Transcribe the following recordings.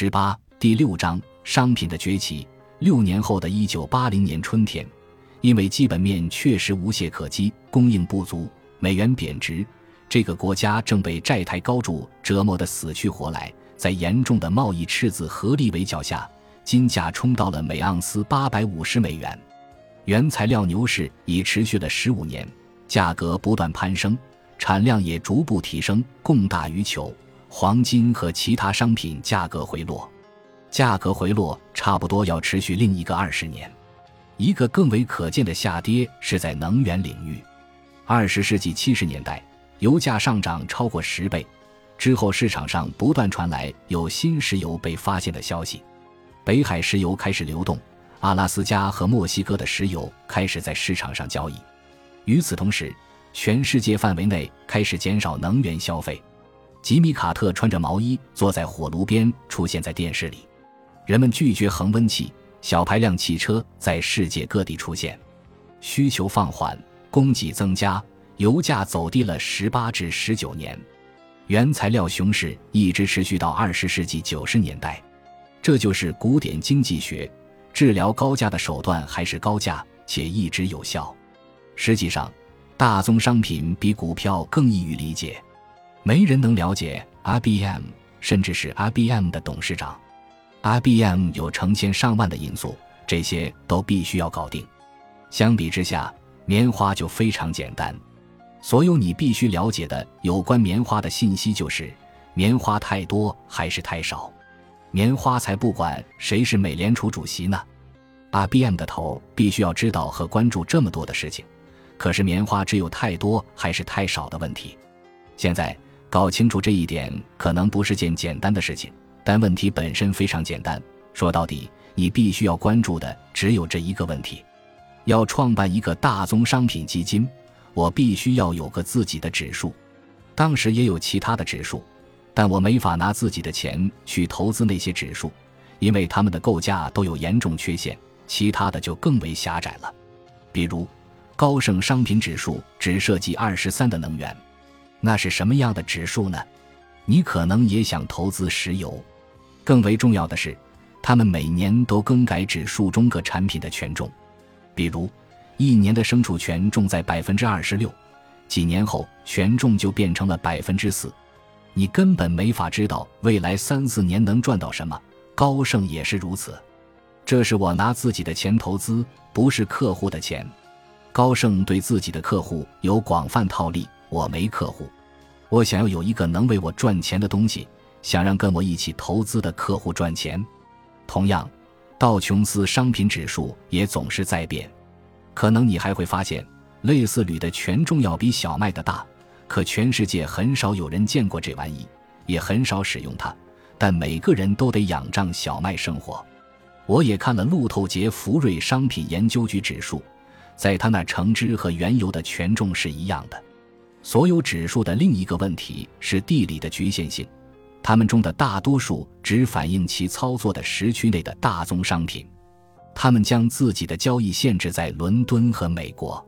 十八第六章商品的崛起。六年后的一九八零年春天，因为基本面确实无懈可击，供应不足，美元贬值，这个国家正被债台高筑折磨得死去活来。在严重的贸易赤字合力围剿下，金价冲到了每盎司八百五十美元。原材料牛市已持续了十五年，价格不断攀升，产量也逐步提升，供大于求。黄金和其他商品价格回落，价格回落差不多要持续另一个二十年。一个更为可见的下跌是在能源领域。二十世纪七十年代，油价上涨超过十倍，之后市场上不断传来有新石油被发现的消息，北海石油开始流动，阿拉斯加和墨西哥的石油开始在市场上交易。与此同时，全世界范围内开始减少能源消费。吉米·卡特穿着毛衣坐在火炉边，出现在电视里。人们拒绝恒温器，小排量汽车在世界各地出现。需求放缓，供给增加，油价走低了十八至十九年。原材料熊市一直持续到二十世纪九十年代。这就是古典经济学，治疗高价的手段还是高价，且一直有效。实际上，大宗商品比股票更易于理解。没人能了解 IBM，甚至是 IBM 的董事长。IBM 有成千上万的因素，这些都必须要搞定。相比之下，棉花就非常简单。所有你必须了解的有关棉花的信息就是：棉花太多还是太少？棉花才不管谁是美联储主席呢。IBM 的头必须要知道和关注这么多的事情。可是棉花只有太多还是太少的问题。现在。搞清楚这一点可能不是件简单的事情，但问题本身非常简单。说到底，你必须要关注的只有这一个问题：要创办一个大宗商品基金，我必须要有个自己的指数。当时也有其他的指数，但我没法拿自己的钱去投资那些指数，因为他们的构架都有严重缺陷。其他的就更为狭窄了，比如高盛商品指数只涉及二十三的能源。那是什么样的指数呢？你可能也想投资石油。更为重要的是，他们每年都更改指数中各产品的权重。比如，一年的牲畜权重在百分之二十六，几年后权重就变成了百分之四。你根本没法知道未来三四年能赚到什么。高盛也是如此。这是我拿自己的钱投资，不是客户的钱。高盛对自己的客户有广泛套利。我没客户，我想要有一个能为我赚钱的东西，想让跟我一起投资的客户赚钱。同样，道琼斯商品指数也总是在变。可能你还会发现，类似铝的权重要比小麦的大，可全世界很少有人见过这玩意，也很少使用它。但每个人都得仰仗小麦生活。我也看了路透杰福瑞商品研究局指数，在他那橙汁和原油的权重是一样的。所有指数的另一个问题是地理的局限性，它们中的大多数只反映其操作的时区内的大宗商品，他们将自己的交易限制在伦敦和美国。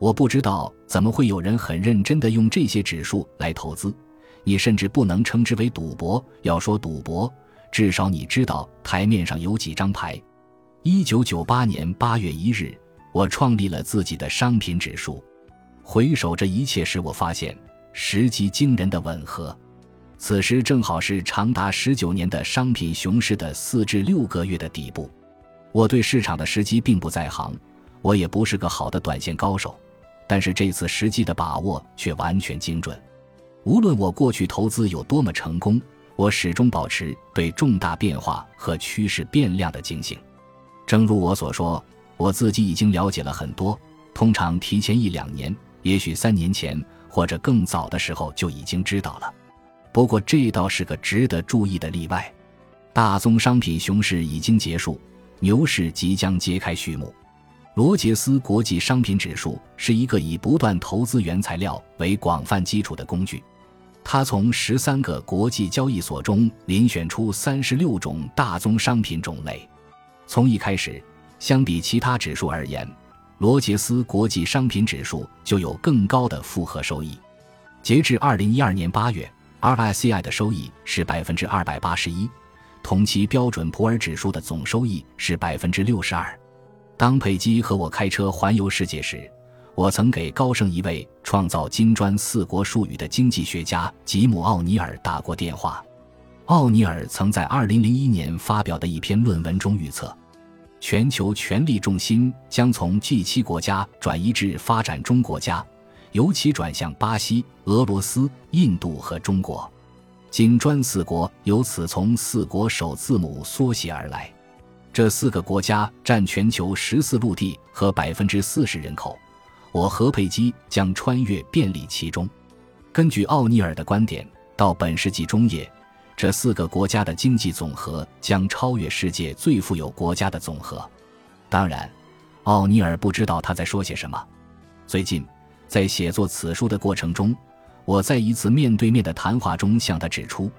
我不知道怎么会有人很认真地用这些指数来投资，你甚至不能称之为赌博。要说赌博，至少你知道台面上有几张牌。一九九八年八月一日，我创立了自己的商品指数。回首这一切时，我发现时机惊人的吻合。此时正好是长达十九年的商品熊市的四至六个月的底部。我对市场的时机并不在行，我也不是个好的短线高手，但是这次时机的把握却完全精准。无论我过去投资有多么成功，我始终保持对重大变化和趋势变量的警醒。正如我所说，我自己已经了解了很多，通常提前一两年。也许三年前或者更早的时候就已经知道了，不过这倒是个值得注意的例外。大宗商品熊市已经结束，牛市即将揭开序幕。罗杰斯国际商品指数是一个以不断投资原材料为广泛基础的工具，它从十三个国际交易所中遴选出三十六种大宗商品种类。从一开始，相比其他指数而言。罗杰斯国际商品指数就有更高的复合收益。截至二零一二年八月，RISI 的收益是百分之二百八十一，同期标准普尔指数的总收益是百分之六十二。当佩姬和我开车环游世界时，我曾给高盛一位创造金砖四国术语的经济学家吉姆·奥尼尔打过电话。奥尼尔曾在二零零一年发表的一篇论文中预测，全球权力重心将从 G 七国家转移至发展中国家，尤其转向巴西、俄罗斯、印度和中国。金砖四国由此从四国首字母缩写而来。这四个国家占全球十四陆地和百分之四十人口，我何佩基将穿越便利其中。根据奥尼尔的观点，到本世纪中叶，这四个国家的经济总和将超越世界最富有国家的总和。当然，奥尼尔不知道他在说些什么。最近，在写作此书的过程中，我在一次面对面的谈话中向他指出。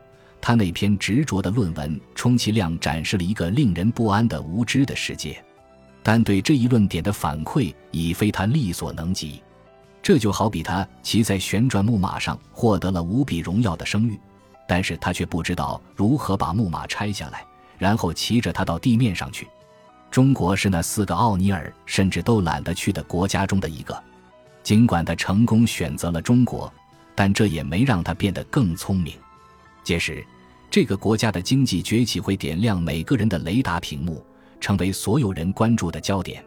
他那篇执着的论文充其量展示了一个令人不安的无知的世界，但对这一论点的反馈已非他力所能及。这就好比他骑在旋转木马上获得了无比荣耀的声誉，但是他却不知道如何把木马拆下来，然后骑着它到地面上去。中国是那四个奥尼尔甚至都懒得去的国家中的一个，尽管他成功选择了中国，但这也没让他变得更聪明。届时。这个国家的经济崛起会点亮每个人的雷达屏幕，成为所有人关注的焦点。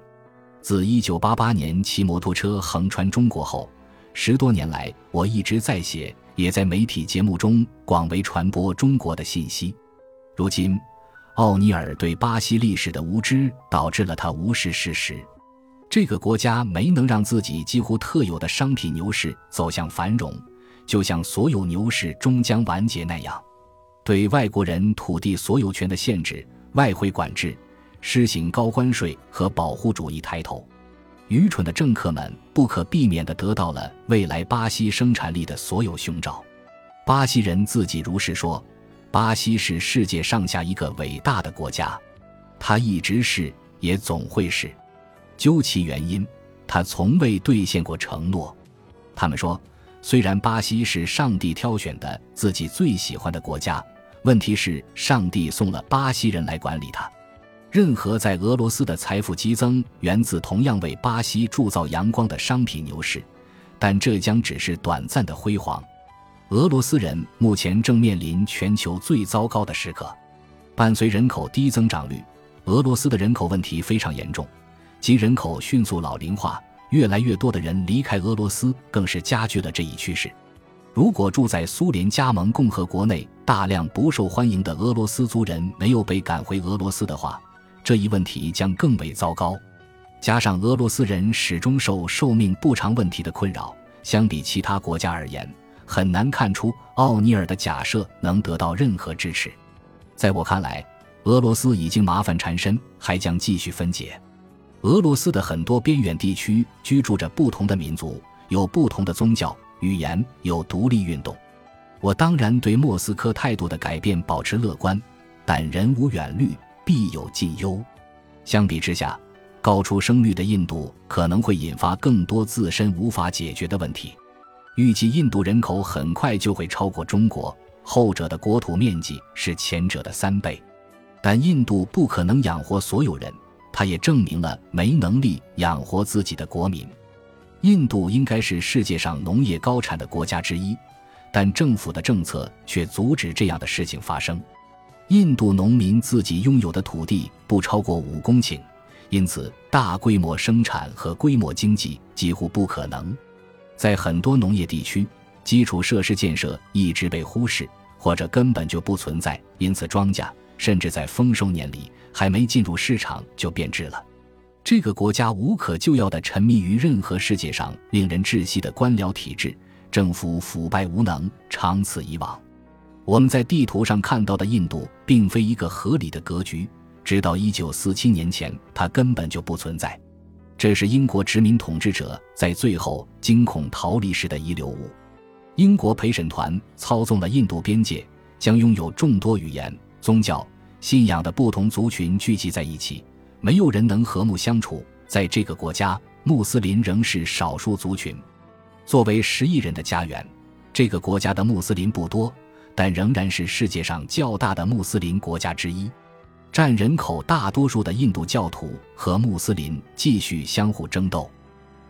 自1988年骑摩托车横穿中国后，十多年来我一直在写，也在媒体节目中广为传播中国的信息。如今，奥尼尔对巴西历史的无知导致了他无视事实：这个国家没能让自己几乎特有的商品牛市走向繁荣，就像所有牛市终将完结那样。对外国人土地所有权的限制、外汇管制、施行高关税和保护主义抬头，愚蠢的政客们不可避免地得到了未来巴西生产力的所有凶兆。巴西人自己如是说：“巴西是世界上下一个伟大的国家，它一直是，也总会是。究其原因，它从未兑现过承诺。”他们说：“虽然巴西是上帝挑选的自己最喜欢的国家。”问题是，上帝送了巴西人来管理它。任何在俄罗斯的财富激增，源自同样为巴西铸造阳光的商品牛市，但这将只是短暂的辉煌。俄罗斯人目前正面临全球最糟糕的时刻。伴随人口低增长率，俄罗斯的人口问题非常严重，即人口迅速老龄化，越来越多的人离开俄罗斯，更是加剧了这一趋势。如果住在苏联加盟共和国内大量不受欢迎的俄罗斯族人没有被赶回俄罗斯的话，这一问题将更为糟糕。加上俄罗斯人始终受寿命不长问题的困扰，相比其他国家而言，很难看出奥尼尔的假设能得到任何支持。在我看来，俄罗斯已经麻烦缠身，还将继续分解。俄罗斯的很多边远地区居住着不同的民族，有不同的宗教。语言有独立运动，我当然对莫斯科态度的改变保持乐观，但人无远虑，必有近忧。相比之下，高出生率的印度可能会引发更多自身无法解决的问题。预计印度人口很快就会超过中国，后者的国土面积是前者的三倍。但印度不可能养活所有人，它也证明了没能力养活自己的国民。印度应该是世界上农业高产的国家之一，但政府的政策却阻止这样的事情发生。印度农民自己拥有的土地不超过五公顷，因此大规模生产和规模经济几乎不可能。在很多农业地区，基础设施建设一直被忽视，或者根本就不存在，因此庄稼甚至在丰收年里还没进入市场就变质了。这个国家无可救药地沉迷于任何世界上令人窒息的官僚体制，政府腐败无能，长此以往。我们在地图上看到的印度，并非一个合理的格局。直到一九四七年前，它根本就不存在。这是英国殖民统治者在最后惊恐逃离时的遗留物。英国陪审团操纵了印度边界，将拥有众多语言、宗教、信仰的不同族群聚集在一起。没有人能和睦相处。在这个国家，穆斯林仍是少数族群。作为十亿人的家园，这个国家的穆斯林不多，但仍然是世界上较大的穆斯林国家之一。占人口大多数的印度教徒和穆斯林继续相互争斗。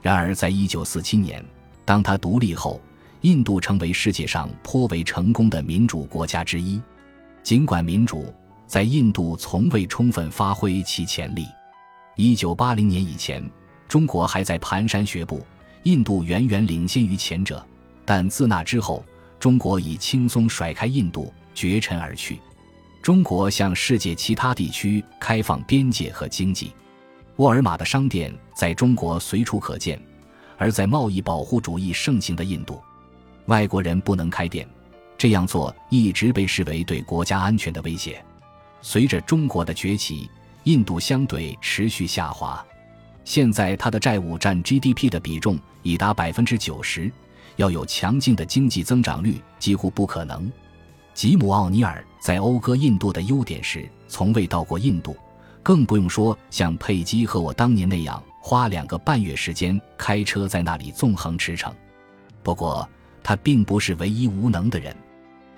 然而，在一九四七年，当他独立后，印度成为世界上颇为成功的民主国家之一。尽管民主在印度从未充分发挥其潜力。一九八零年以前，中国还在蹒跚学步，印度远远领先于前者。但自那之后，中国已轻松甩开印度，绝尘而去。中国向世界其他地区开放边界和经济，沃尔玛的商店在中国随处可见。而在贸易保护主义盛行的印度，外国人不能开店，这样做一直被视为对国家安全的威胁。随着中国的崛起，印度相对持续下滑，现在它的债务占 GDP 的比重已达百分之九十，要有强劲的经济增长率几乎不可能。吉姆·奥尼尔在讴歌印度的优点时，从未到过印度，更不用说像佩姬和我当年那样。花两个半月时间开车在那里纵横驰骋。不过，他并不是唯一无能的人。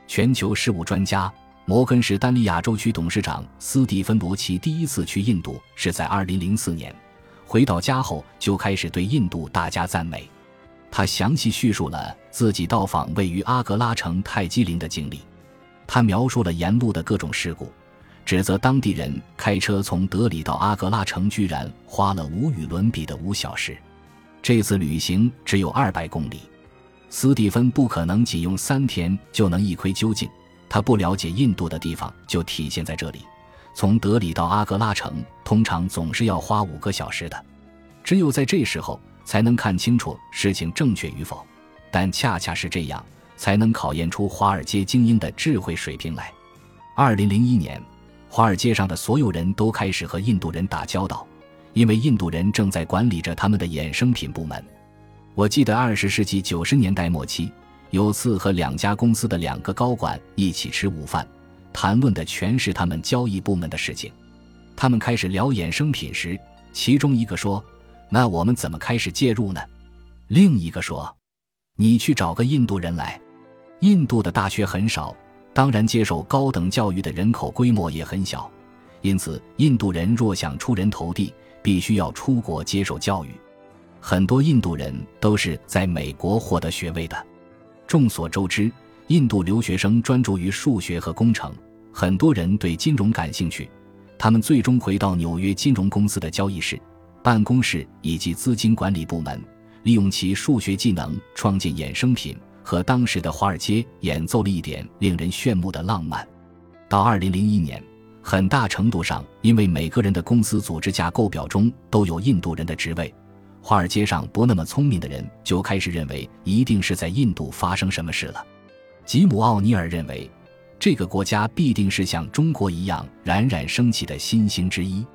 全球事务专家、摩根士丹利亚洲区董事长斯蒂芬·罗奇第一次去印度是在2004年，回到家后就开始对印度大加赞美。他详细叙述了自己到访位于阿格拉城泰姬陵的经历。他描述了沿路的各种事故。指责当地人开车从德里到阿格拉城居然花了无与伦比的五小时。这次旅行只有二百公里，斯蒂芬不可能仅用三天就能一窥究竟。他不了解印度的地方就体现在这里。从德里到阿格拉城通常总是要花五个小时的，只有在这时候才能看清楚事情正确与否。但恰恰是这样，才能考验出华尔街精英的智慧水平来。二零零一年。华尔街上的所有人都开始和印度人打交道，因为印度人正在管理着他们的衍生品部门。我记得二十世纪九十年代末期，有次和两家公司的两个高管一起吃午饭，谈论的全是他们交易部门的事情。他们开始聊衍生品时，其中一个说：“那我们怎么开始介入呢？”另一个说：“你去找个印度人来。”印度的大学很少。当然，接受高等教育的人口规模也很小，因此印度人若想出人头地，必须要出国接受教育。很多印度人都是在美国获得学位的。众所周知，印度留学生专注于数学和工程，很多人对金融感兴趣。他们最终回到纽约金融公司的交易室、办公室以及资金管理部门，利用其数学技能创建衍生品。和当时的华尔街演奏了一点令人炫目的浪漫。到二零零一年，很大程度上因为每个人的公司组织架构表中都有印度人的职位，华尔街上不那么聪明的人就开始认为一定是在印度发生什么事了。吉姆·奥尼尔认为，这个国家必定是像中国一样冉冉升起的新星之一。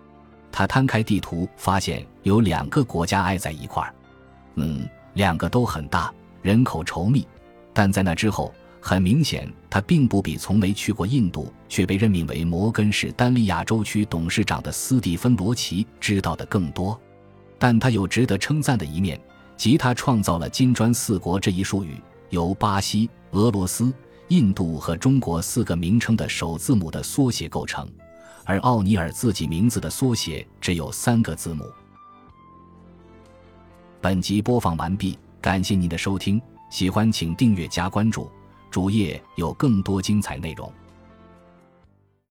他摊开地图，发现有两个国家挨在一块儿，嗯，两个都很大，人口稠密。但在那之后，很明显，他并不比从没去过印度却被任命为摩根士丹利亚洲区董事长的斯蒂芬·罗奇知道的更多。但他有值得称赞的一面，即他创造了“金砖四国”这一术语，由巴西、俄罗斯、印度和中国四个名称的首字母的缩写构成，而奥尼尔自己名字的缩写只有三个字母。本集播放完毕，感谢您的收听。喜欢请订阅加关注，主页有更多精彩内容。